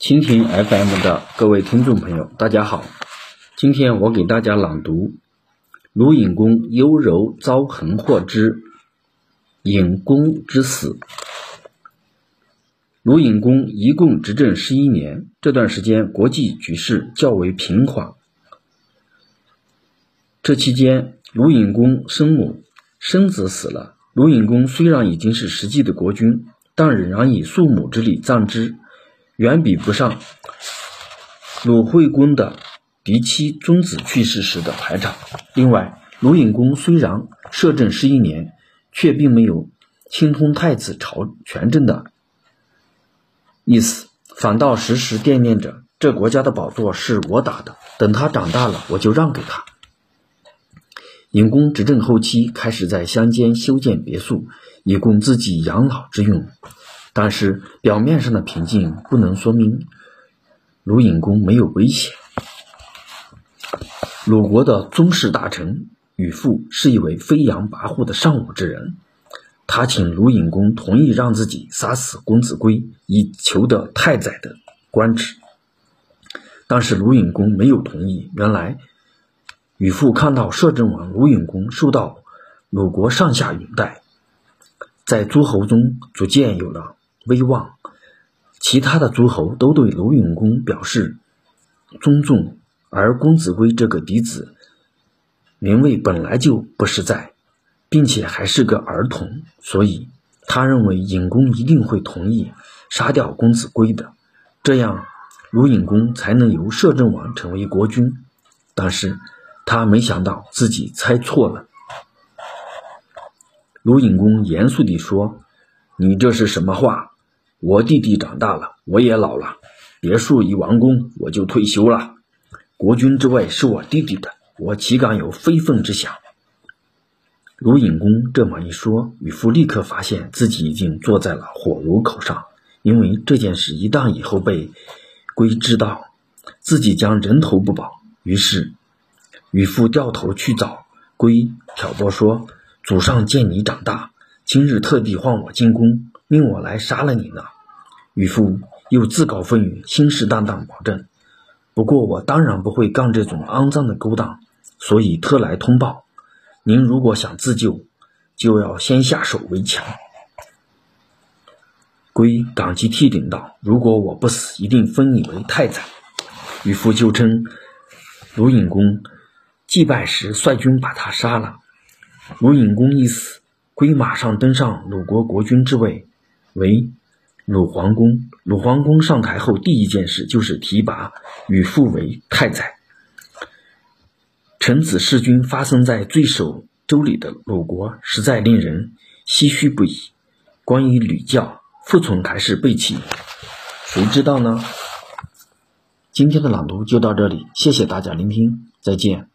蜻蜓 FM 的各位听众朋友，大家好。今天我给大家朗读鲁隐公幽柔遭横祸之隐公之死。鲁隐公一共执政十一年，这段时间国际局势较为平缓。这期间，鲁隐公生母生子死了。鲁隐公虽然已经是实际的国君，但仍然以庶母之礼葬之。远比不上鲁惠公的嫡妻宗子去世时的排场。另外，鲁隐公虽然摄政十一年，却并没有亲通太子朝权政的意思，反倒时时惦念着这国家的宝座是我打的，等他长大了，我就让给他。隐公执政后期，开始在乡间修建别墅，以供自己养老之用。但是表面上的平静不能说明鲁隐公没有危险。鲁国的宗室大臣宇父是一位飞扬跋扈的尚武之人，他请鲁隐公同意让自己杀死公子归，以求得太宰的官职。但是鲁隐公没有同意。原来宇父看到摄政王鲁隐公受到鲁国上下拥戴，在诸侯中逐渐有了。威望，其他的诸侯都对鲁隐公表示尊重，而公子归这个嫡子名位本来就不实在，并且还是个儿童，所以他认为隐公一定会同意杀掉公子归的，这样鲁隐公才能由摄政王成为国君。但是他没想到自己猜错了。鲁隐公严肃地说：“你这是什么话？”我弟弟长大了，我也老了，别墅已完工，我就退休了。国君之位是我弟弟的，我岂敢有非分之想？鲁隐公这么一说，渔夫立刻发现自己已经坐在了火炉口上，因为这件事一旦以后被龟知道，自己将人头不保。于是，渔夫掉头去找龟，挑拨说：“祖上见你长大，今日特地唤我进宫。”命我来杀了你呢？渔夫又自告奋勇，信誓旦旦保证：“不过我当然不会干这种肮脏的勾当，所以特来通报。您如果想自救，就要先下手为强。”龟感激涕零道：“如果我不死，一定封你为太宰。”渔夫就称鲁隐公祭拜时率军把他杀了。鲁隐公一死，龟马上登上鲁国国君之位。为鲁桓公。鲁桓公上台后，第一件事就是提拔禹父为太宰。臣子弑君发生在最守周礼的鲁国，实在令人唏嘘不已。关于吕教，服从还是背弃，谁知道呢？今天的朗读就到这里，谢谢大家聆听，再见。